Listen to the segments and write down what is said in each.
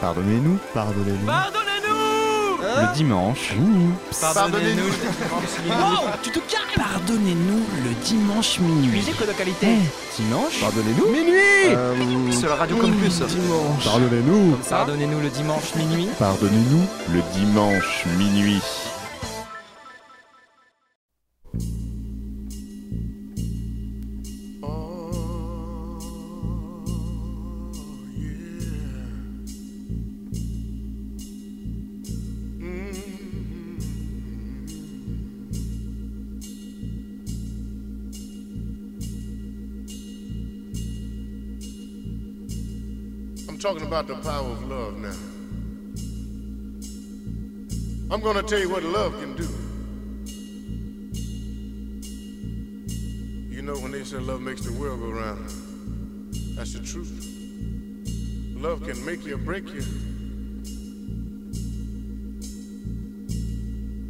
Pardonnez-nous, pardonnez-nous. Pardonnez-nous Le dimanche. Pardonnez-nous Wow, tu te calmes Pardonnez-nous le dimanche minuit. Musique de qualité Eh, dimanche Pardonnez-nous. Minuit Euh, Sur la radio Campus Dimanche. Pardonnez-nous. Pardonnez-nous le dimanche minuit Pardonnez-nous le dimanche minuit. Talking about the power of love now. I'm going to tell you what love can do. You know, when they say love makes the world go round, that's the truth. Love can make you or break you.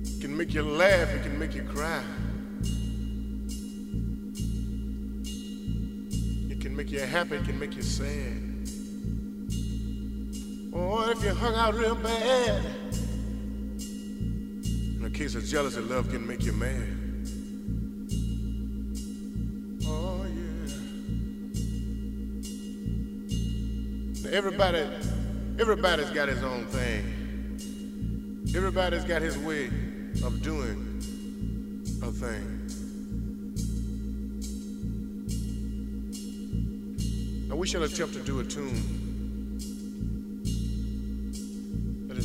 It can make you laugh, it can make you cry. It can make you happy, it can make you sad. Or if you hung out real bad. In a case of jealousy, love can make you mad. Oh, yeah. Now, everybody, everybody's got his own thing. Everybody's got his way of doing a thing. Now, we shall attempt to do a tune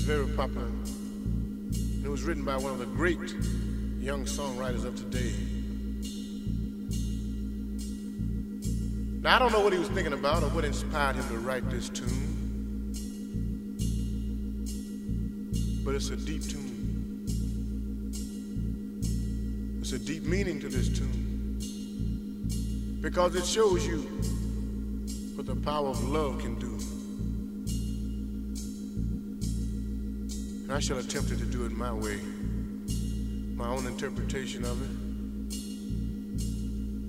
very popular. And it was written by one of the great young songwriters of today. Now, I don't know what he was thinking about or what inspired him to write this tune, but it's a deep tune. It's a deep meaning to this tune because it shows you what the power of love can do. And I shall attempt to do it my way, my own interpretation of it.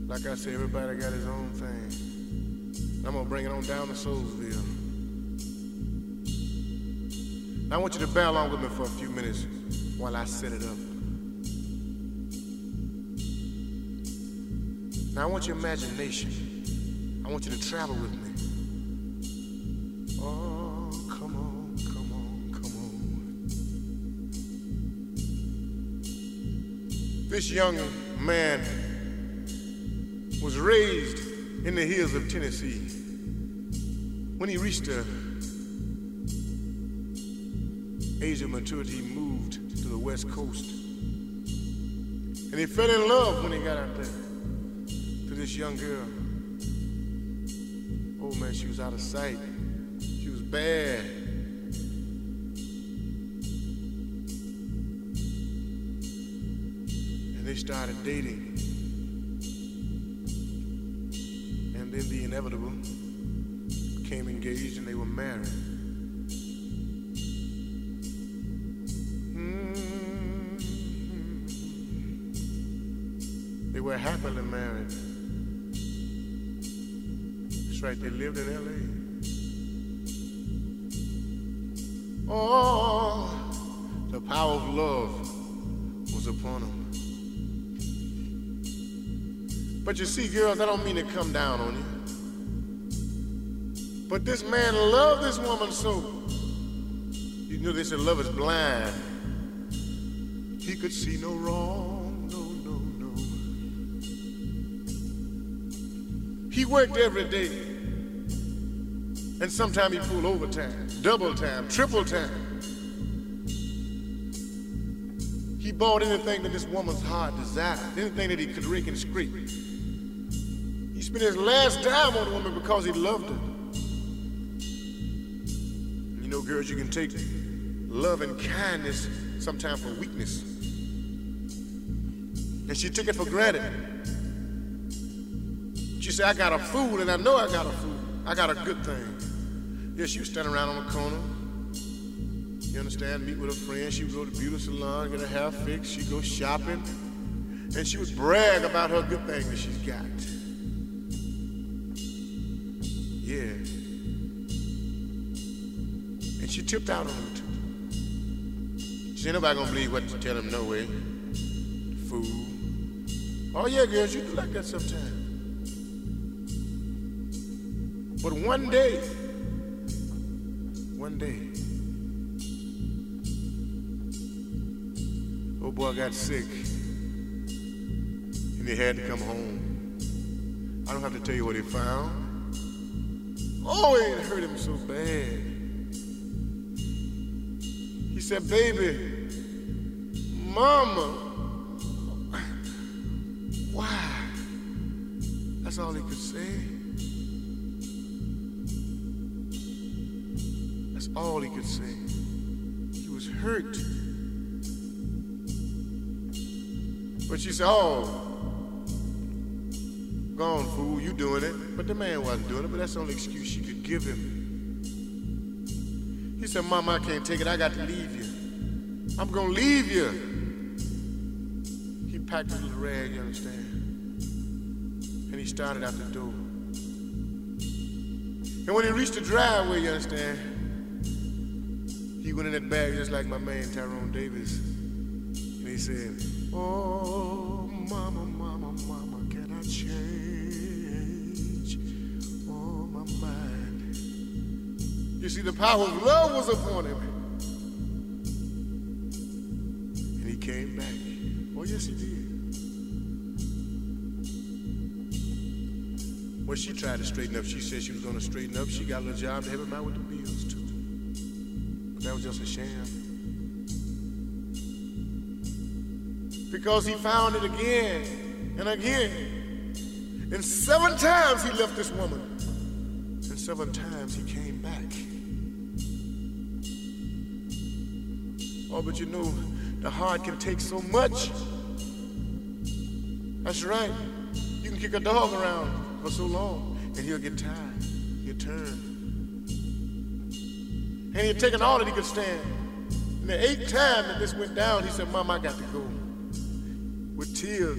Like I say, everybody got his own thing. I'm gonna bring it on down to Soulsville. Now I want you to bear along with me for a few minutes while I set it up. Now I want your imagination. I want you to travel with me. This young man was raised in the hills of Tennessee. When he reached the age of maturity, he moved to the West Coast. And he fell in love when he got out there to this young girl. Oh man, she was out of sight. She was bad. Started dating. And then the inevitable became engaged and they were married. Mhm. They were happily married. That's right, they lived in LA. Oh, the power of love was upon them. But you see, girls, I don't mean to come down on you. But this man loved this woman so. You know they said love is blind. He could see no wrong, no, no, no. He worked every day. And sometimes he pulled overtime, double time, triple time. He bought anything that this woman's heart desired, anything that he could rake and scrape. Spent his last dime on the woman because he loved her. You know, girls, you can take love and kindness sometimes for weakness. And she took it for granted. She said, I got a fool, and I know I got a fool. I got a good thing. Yeah, she was standing around on the corner. You understand? Meet with a friend. She would go to the beauty salon, get her hair fixed. She'd go shopping. And she would brag about her good thing that she's got. Yeah. And she tipped out on him too. She ain't nobody gonna believe what you tell him no way. Fool. Oh yeah, girls, you do like that sometimes. But one day, one day, old boy got sick and he had to come home. I don't have to tell you what he found. Oh, it hurt him so bad. He said, baby, mama, why? That's all he could say. That's all he could say. He was hurt. But she said, oh, Gone, fool, you doing it. But the man wasn't doing it, but that's the only excuse she could give him. He said, Mama, I can't take it. I got to leave you. I'm gonna leave you. He packed his little rag, you understand? And he started out the door. And when he reached the driveway, you understand, he went in that bag just like my man Tyrone Davis. And he said, Oh, mama, mama, mama, You see, the power of love was upon him. And he came back. Oh, yes, he did. Well, she tried to straighten up. She said she was going to straighten up. She got a little job to help him out with the bills, too. But that was just a sham. Because he found it again and again. And seven times he left this woman. And seven times he came back. Oh, but you know, the heart can take so much. That's right. You can kick a dog around for so long, and he'll get tired. He'll turn. And he'd taken all that he could stand. And the eighth time that this went down, he said, Mom, I got to go. With tears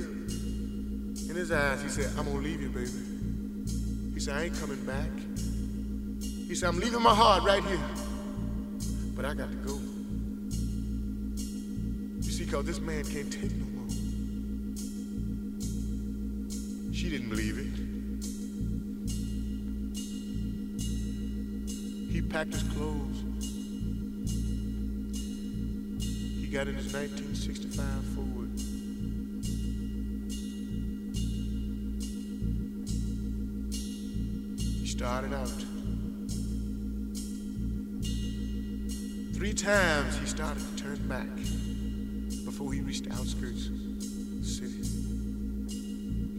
in his eyes, he said, I'm gonna leave you, baby. He said, I ain't coming back. He said, I'm leaving my heart right here. But I got to go. You see, cause this man can't take no more. She didn't believe it. He packed his clothes. He got in his 1965 Ford. He started out. Three times he started to turn back before he reached the outskirts of the city.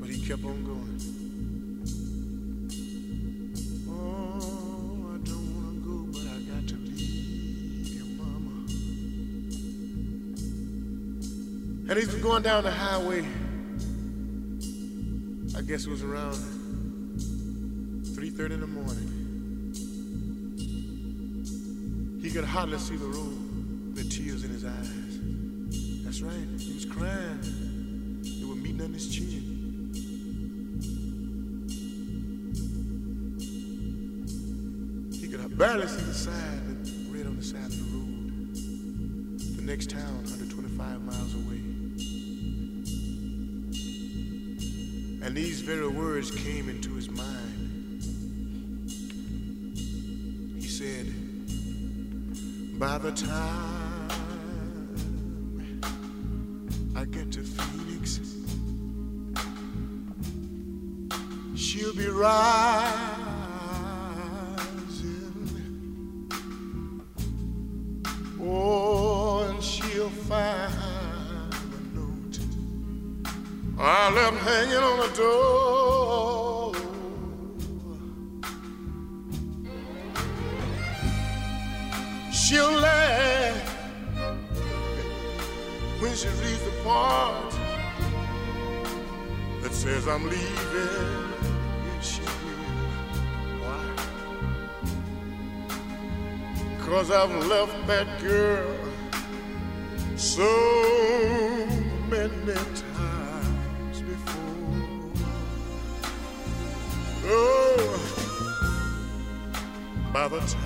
But he kept on going. Oh, I don't want to go, but I got to leave your mama. And he's going down the highway. I guess it was around 3.30 in the morning. He could hardly see the road he was crying. They were meeting on his chin. He could barely see the sign that read on the side of the road. The next town, 125 miles away. And these very words came into his mind. He said, By the time I get to Phoenix, she'll be rising. Oh, and she'll find a note I left hanging on the door. Leaving. Yes, she will. Why? Cause I've left that girl so many times before. Oh, by the time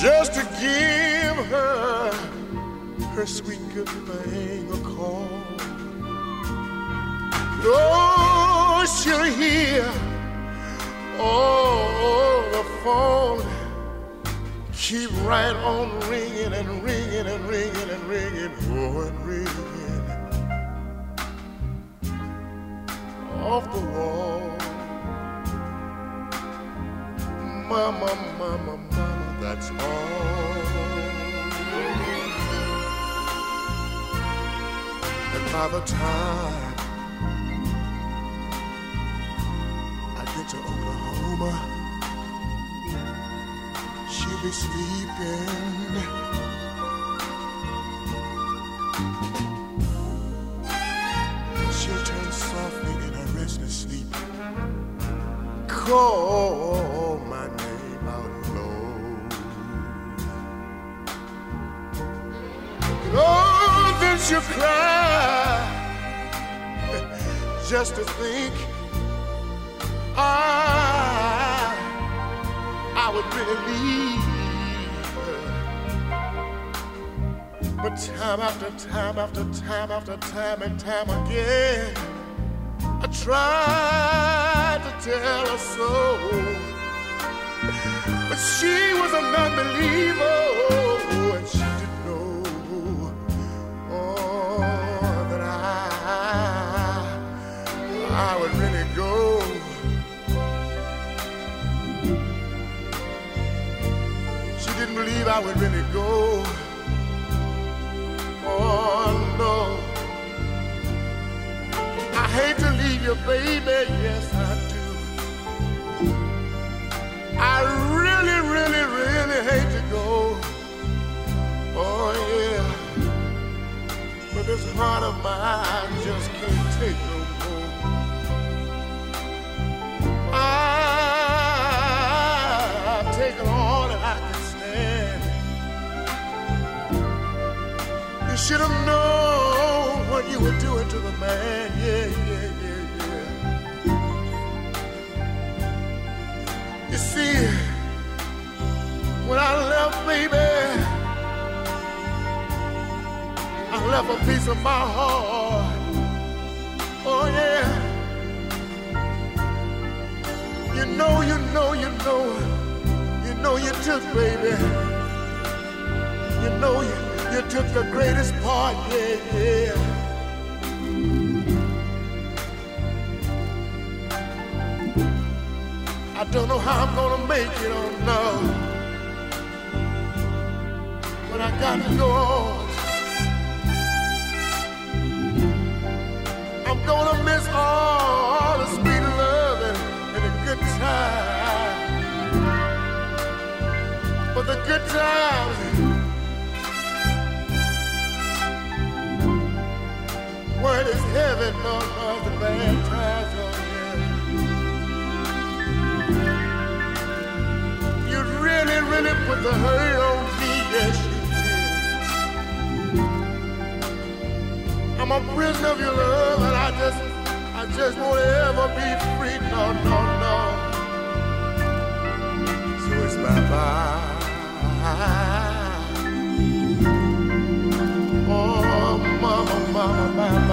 just to give her her sweet good thing a call. Oh, she'll hear oh the phone keep right on ringing and ringing and ringing and ringing, by the time I get to Oklahoma, she'll be sleeping. She'll turn softly in her restless sleep. Call my name out low. Oh, then she'll cry just to think I, I would really leave. But time after time after time after time and time again, I tried to tell her so. But she was a non-believer, didn't believe I would really go. Oh no. I hate to leave you, baby. Yes, I do. I really, really, really hate to go. Oh yeah. But this heart of mine just can't take no more. Ah, I've taken all should have known what you were doing to the man. Yeah, yeah, yeah, yeah. You see, when I left, baby, I left a piece of my heart. Oh, yeah. You know, you know, you know, you know you took, baby. You know you, you took the greatest part, yeah, yeah. I don't know how I'm gonna make it, oh no. But I got to go on. I'm gonna miss all the sweet love and the good times. But the good times, word is heaven, no, no, the bad times, oh yeah. You really, really put the hurt on me, yes you did. I'm a prisoner of your love, and I just, I just won't ever be free. No, no, no. So it's bye bye. Oh, mama, mama, bye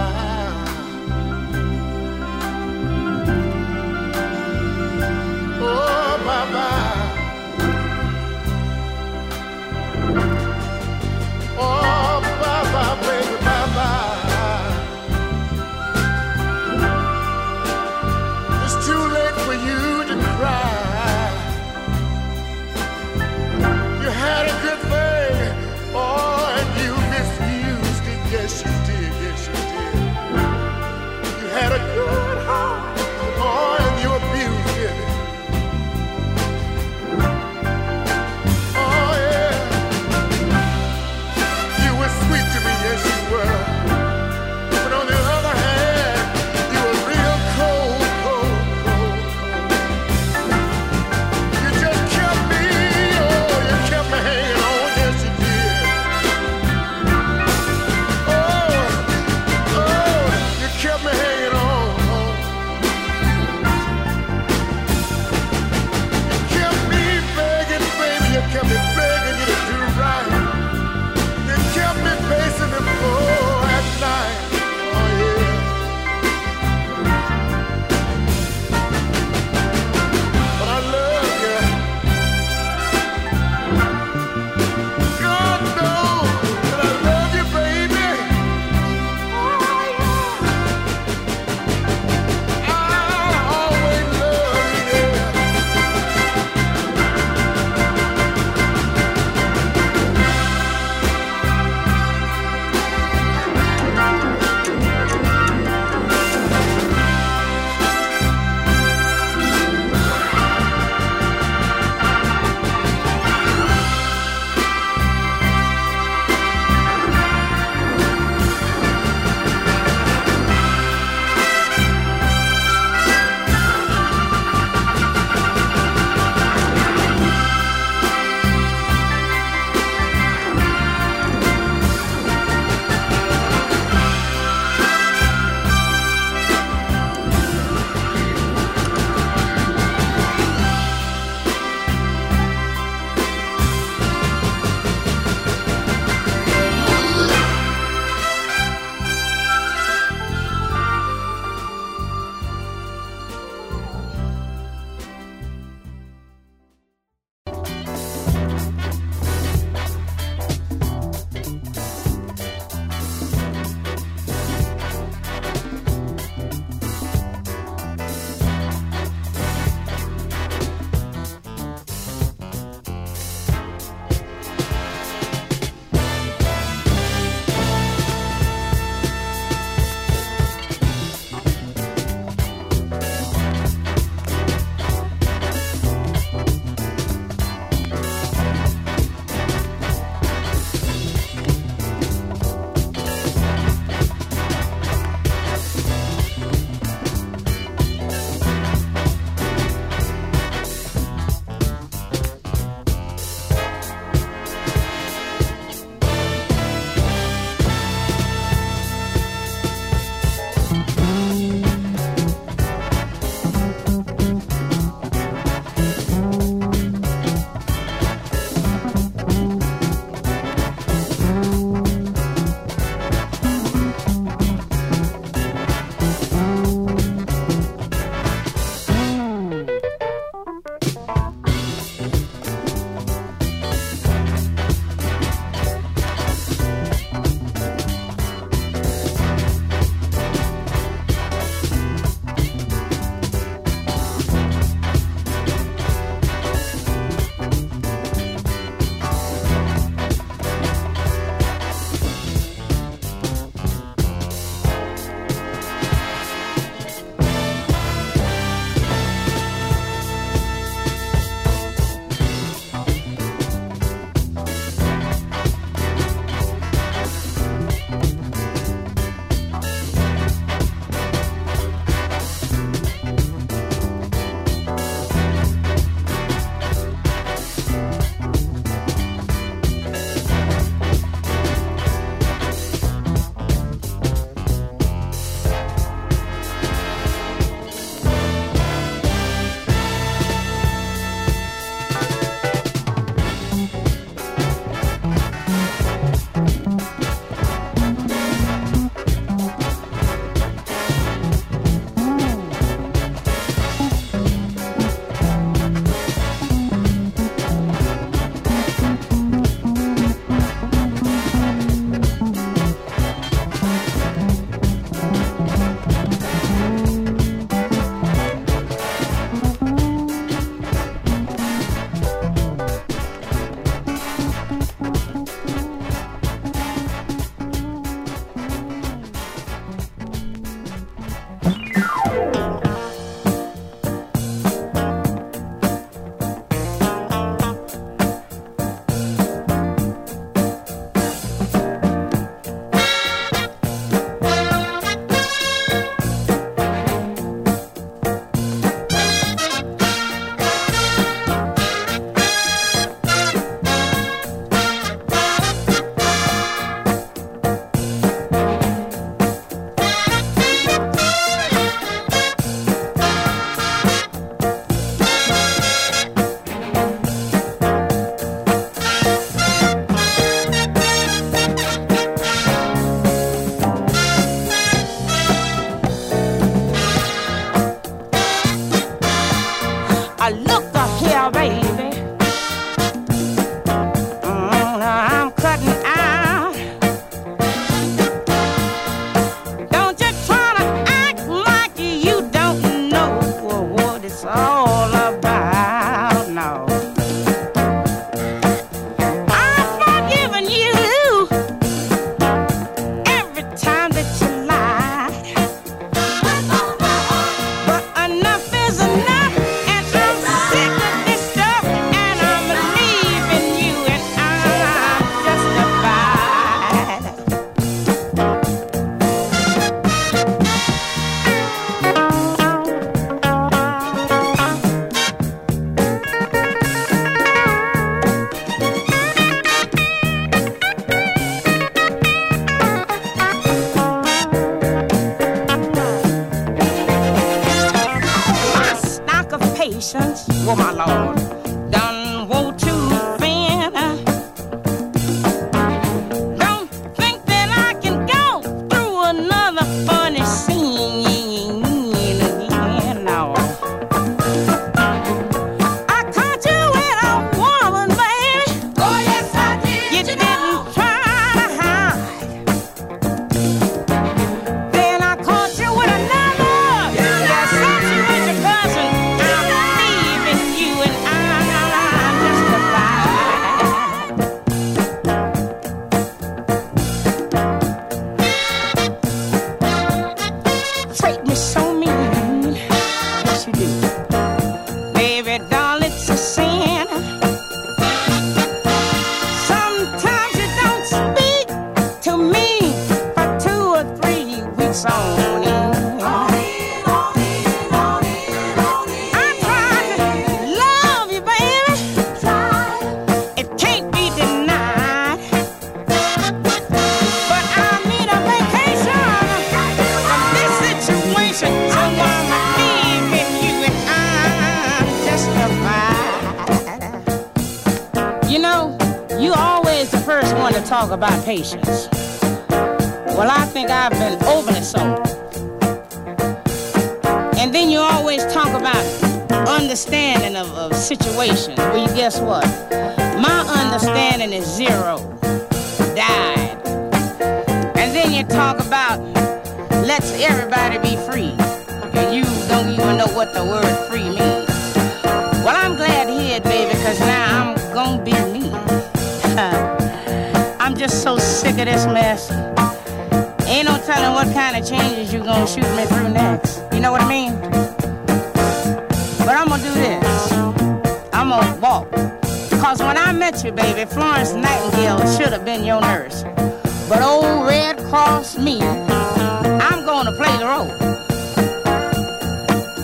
But old Red Cross me, I'm gonna play the role.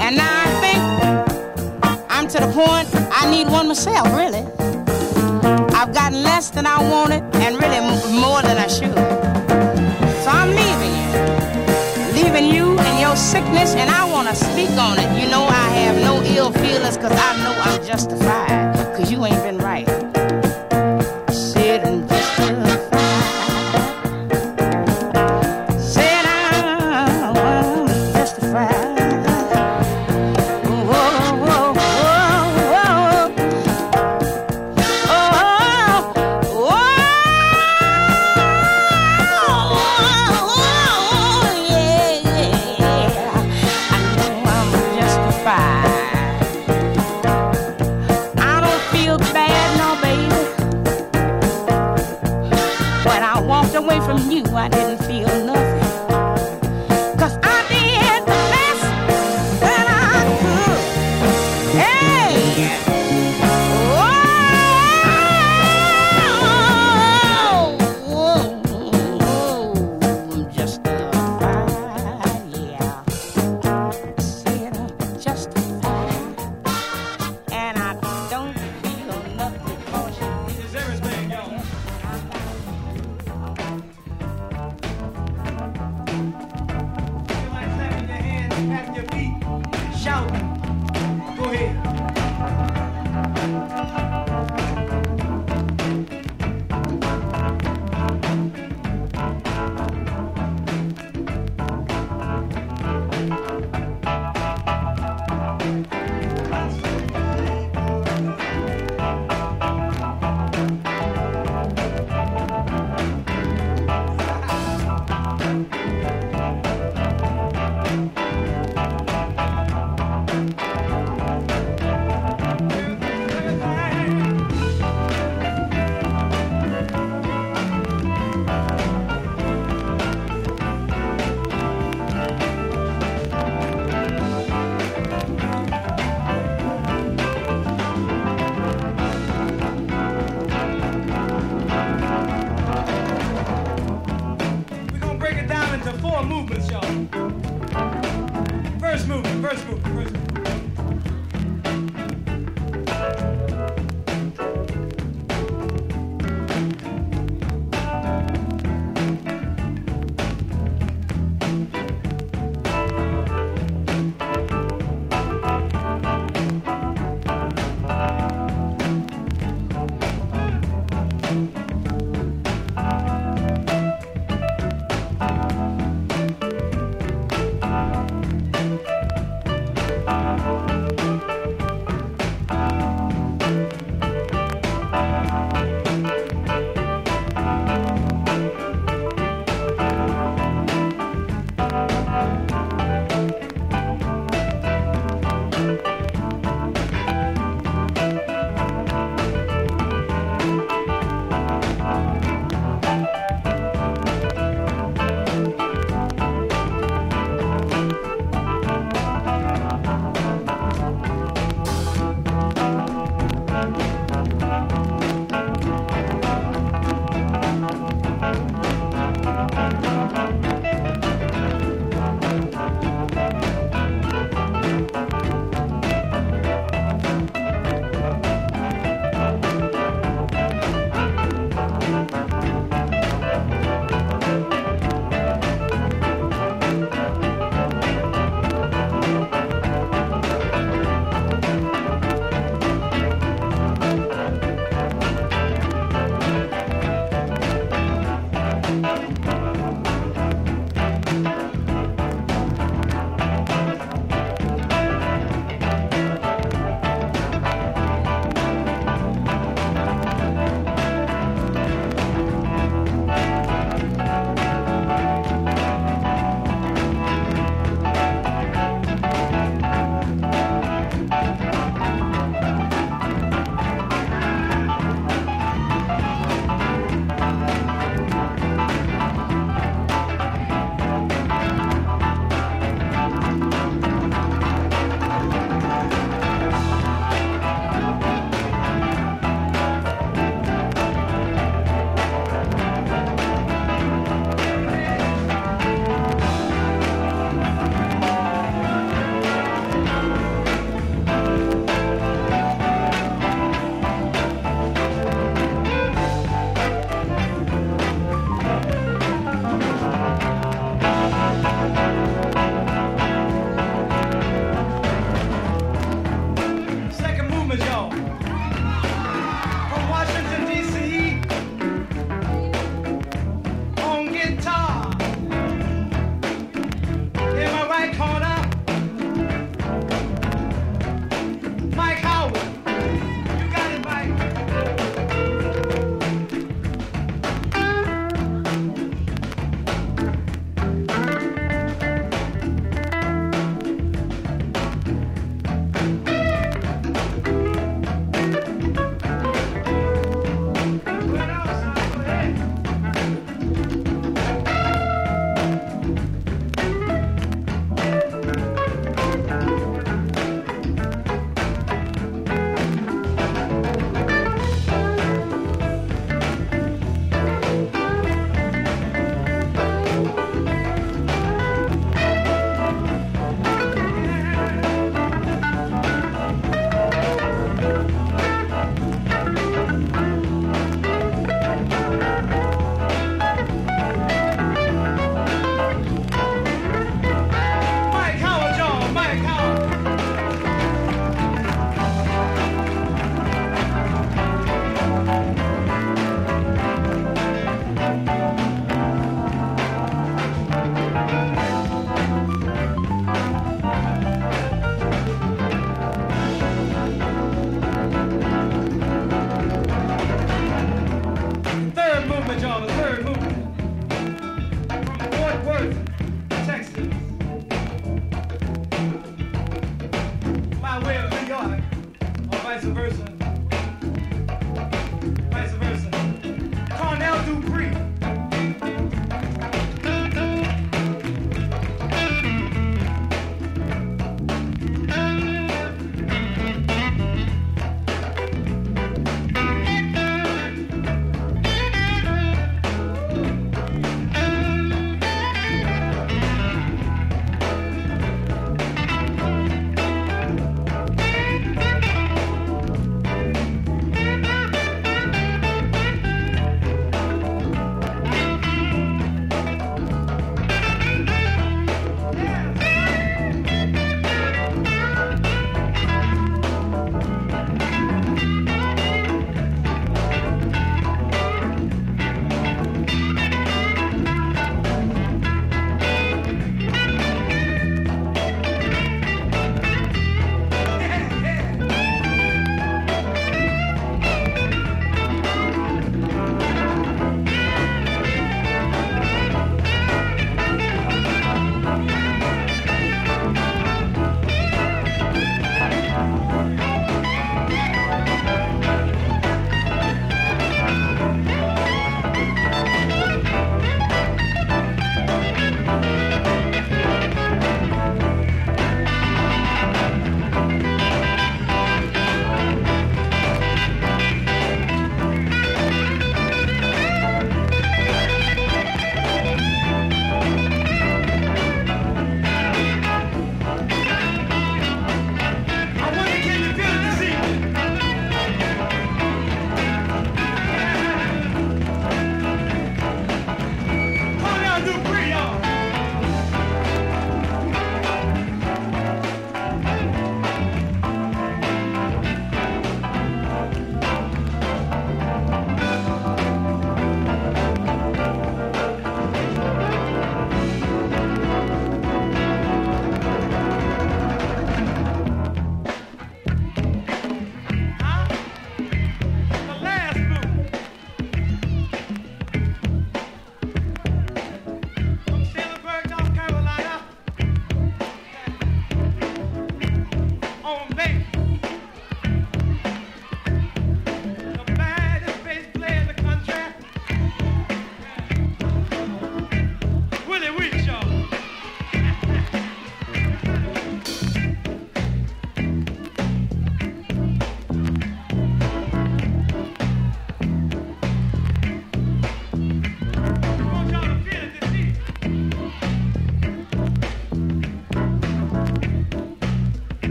And now I think I'm to the point I need one myself, really. I've gotten less than I wanted and really more than I should. So I'm leaving you. Leaving you and your sickness, and I wanna speak on it. You know I have no ill feelings, cause I know I'm justified, cause you ain't been right.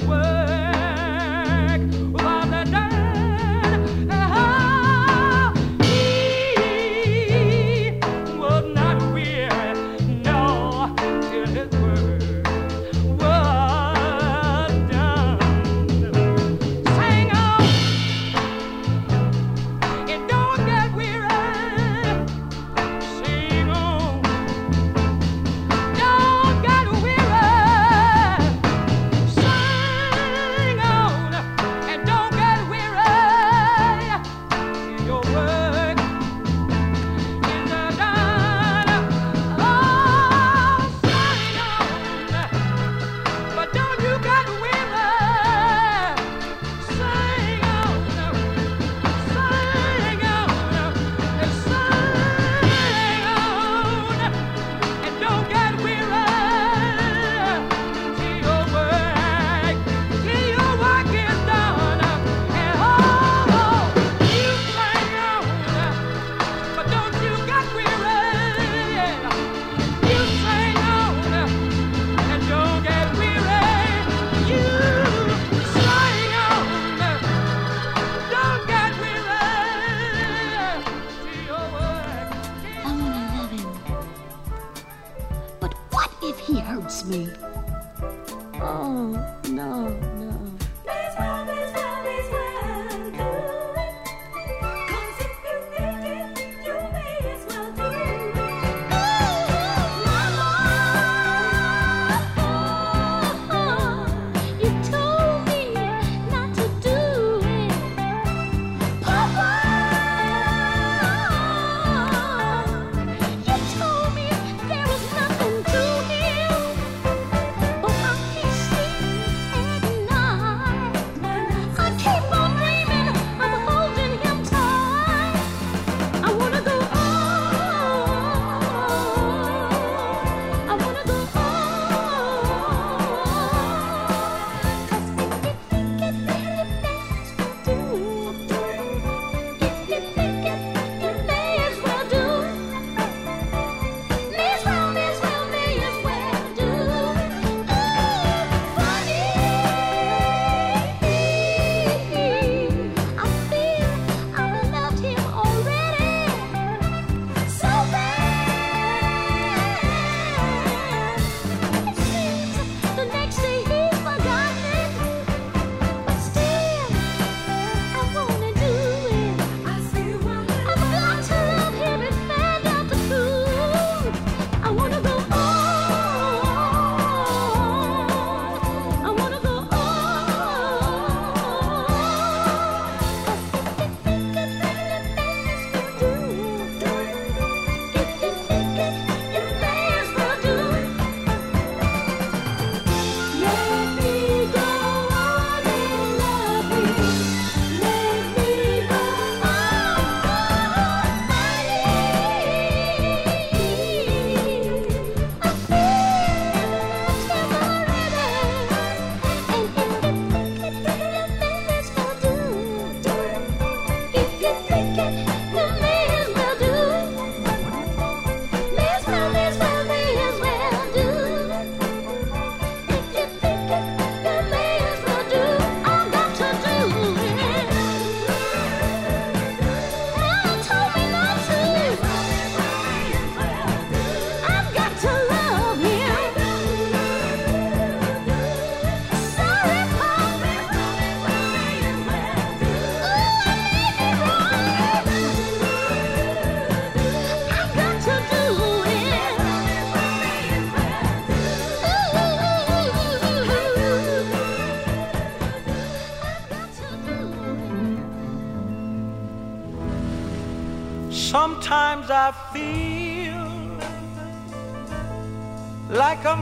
Oh,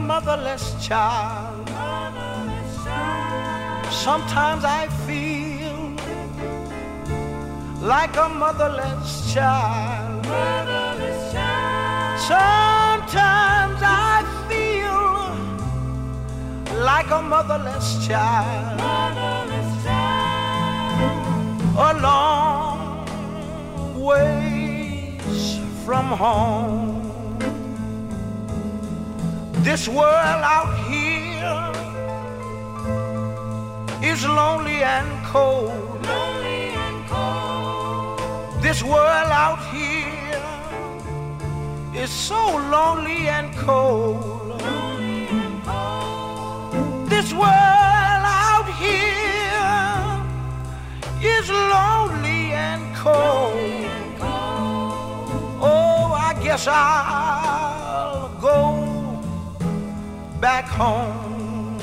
motherless child. Sometimes I feel like a motherless child. Sometimes I feel like a motherless child. A long ways from home. This world out here is lonely and cold. Lonely and cold. This world out here is so lonely and cold. Lonely and cold. This world out here is lonely and cold. Lonely and cold. Oh, I guess I'll back home.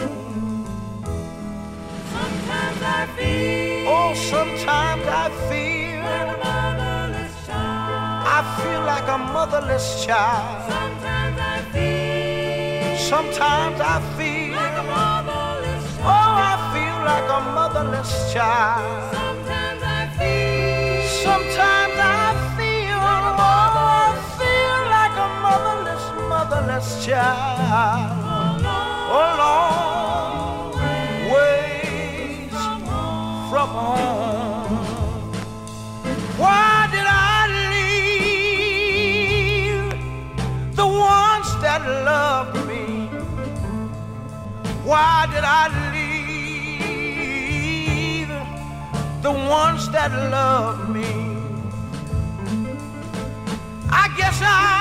Sometimes I feel. Oh, sometimes I feel. I feel like a motherless child. Sometimes I feel. Sometimes I feel. Like a motherless child. Oh, I feel like a motherless child. Sometimes I feel. Sometimes I feel. Oh, I feel like a motherless, motherless child. A long from home. Why did I leave the ones that loved me? Why did I leave the ones that loved me? I guess I'll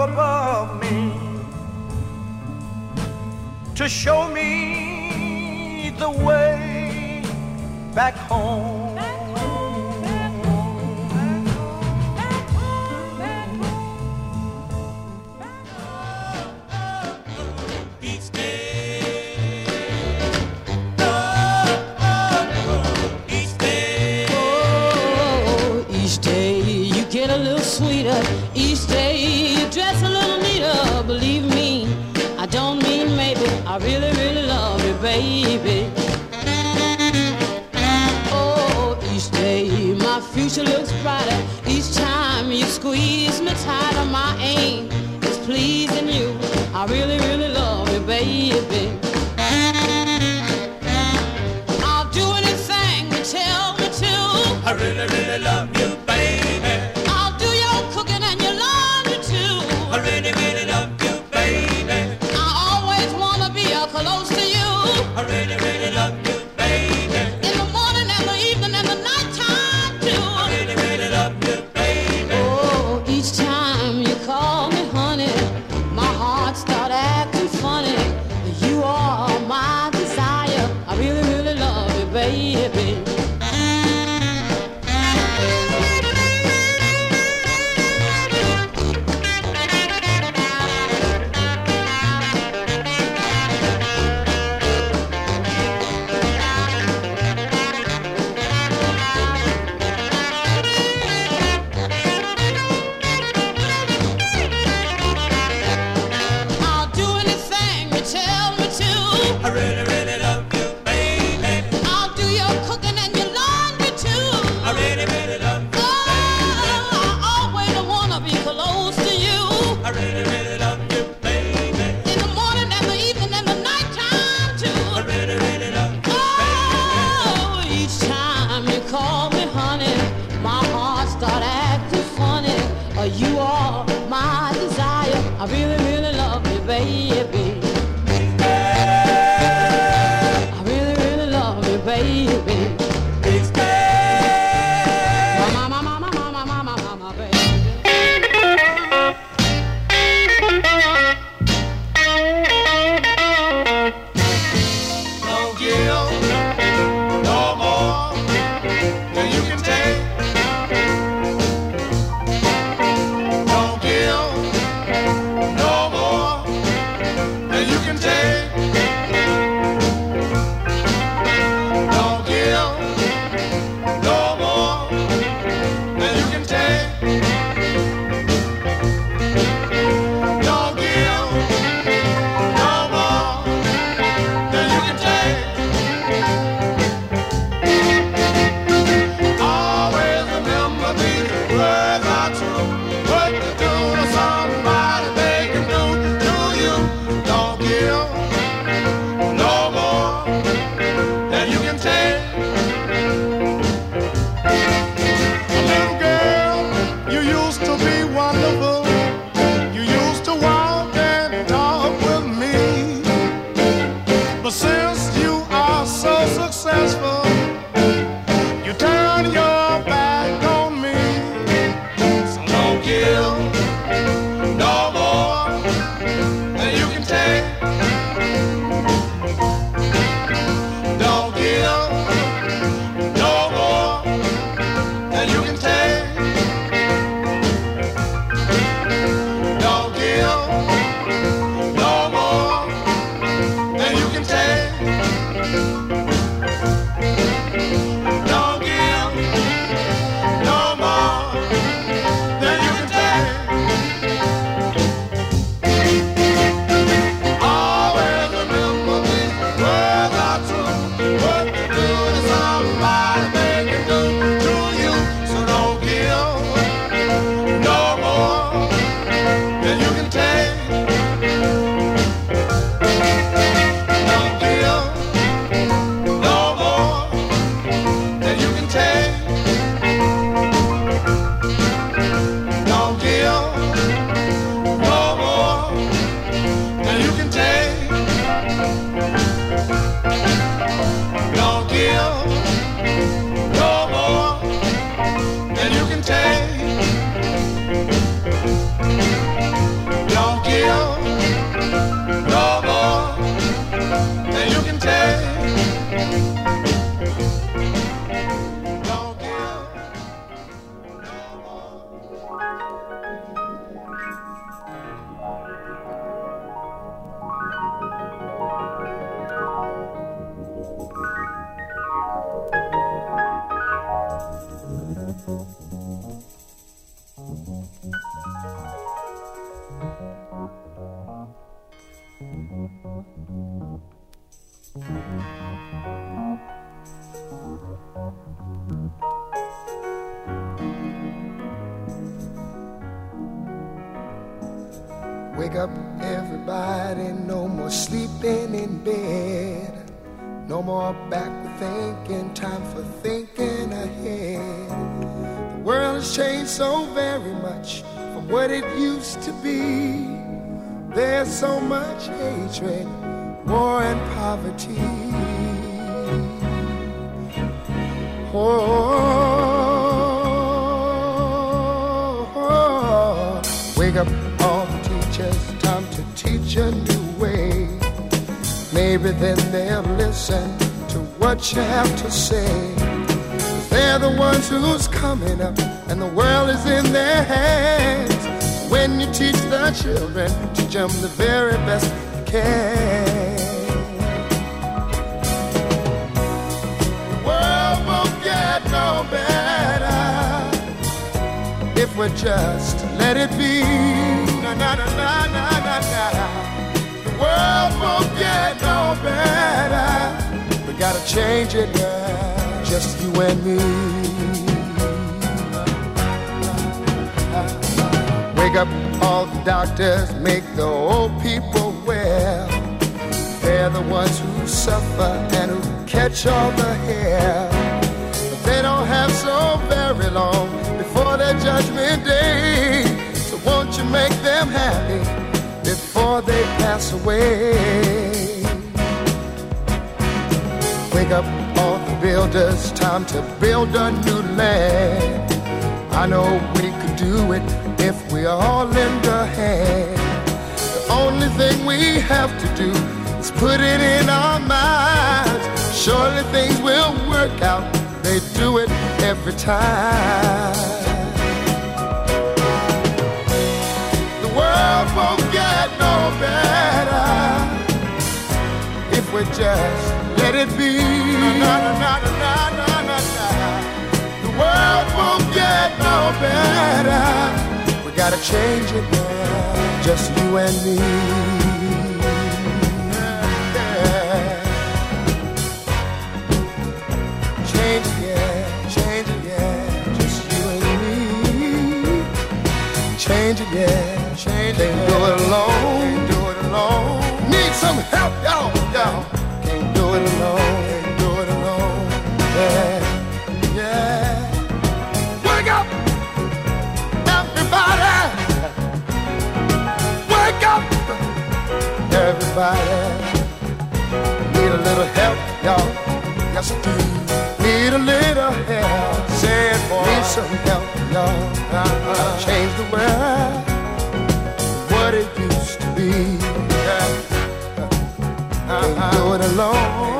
above me to show me the way back home. I really, really love you, baby. Oh, each day my future looks brighter. Each time you squeeze me tighter, my aim is pleasing you. I really, wake up, all the teachers, time to teach a new way. Maybe then they'll listen to what you have to say. They're the ones who's coming up, and the world is in their hands. When you teach the children, teach them the very best you can. The world won't get no better if we just let it be. Na na na na na na na. The world won't get no better. We gotta change it now, just you and me. Wake up all the doctors, make the old people well. They're the ones who suffer and who catch all the hair. But they don't have so very long before their judgment day. Make them happy before they pass away? Wake up all the builders, time to build a new land. I know we could do it if we all lend a hand. The only thing we have to do is put it in our minds. Surely things will work out. They do it every time. Won't get no better if we just let it be. Na, na, na, na, na, na, na, na. The world won't get no better. We gotta change it now, just you and me. Yeah. Change it, yeah, change it, yeah, just you and me. Change it, yeah, some help, y'all, y'all. Can't do it alone, can't do it alone. Yeah, yeah. Wake up, everybody. Wake up, everybody. Need a little help, y'all. Yes, I do. Need a little help. Say it, boy. Need some help, y'all. Uh-huh. Change the world. Alone.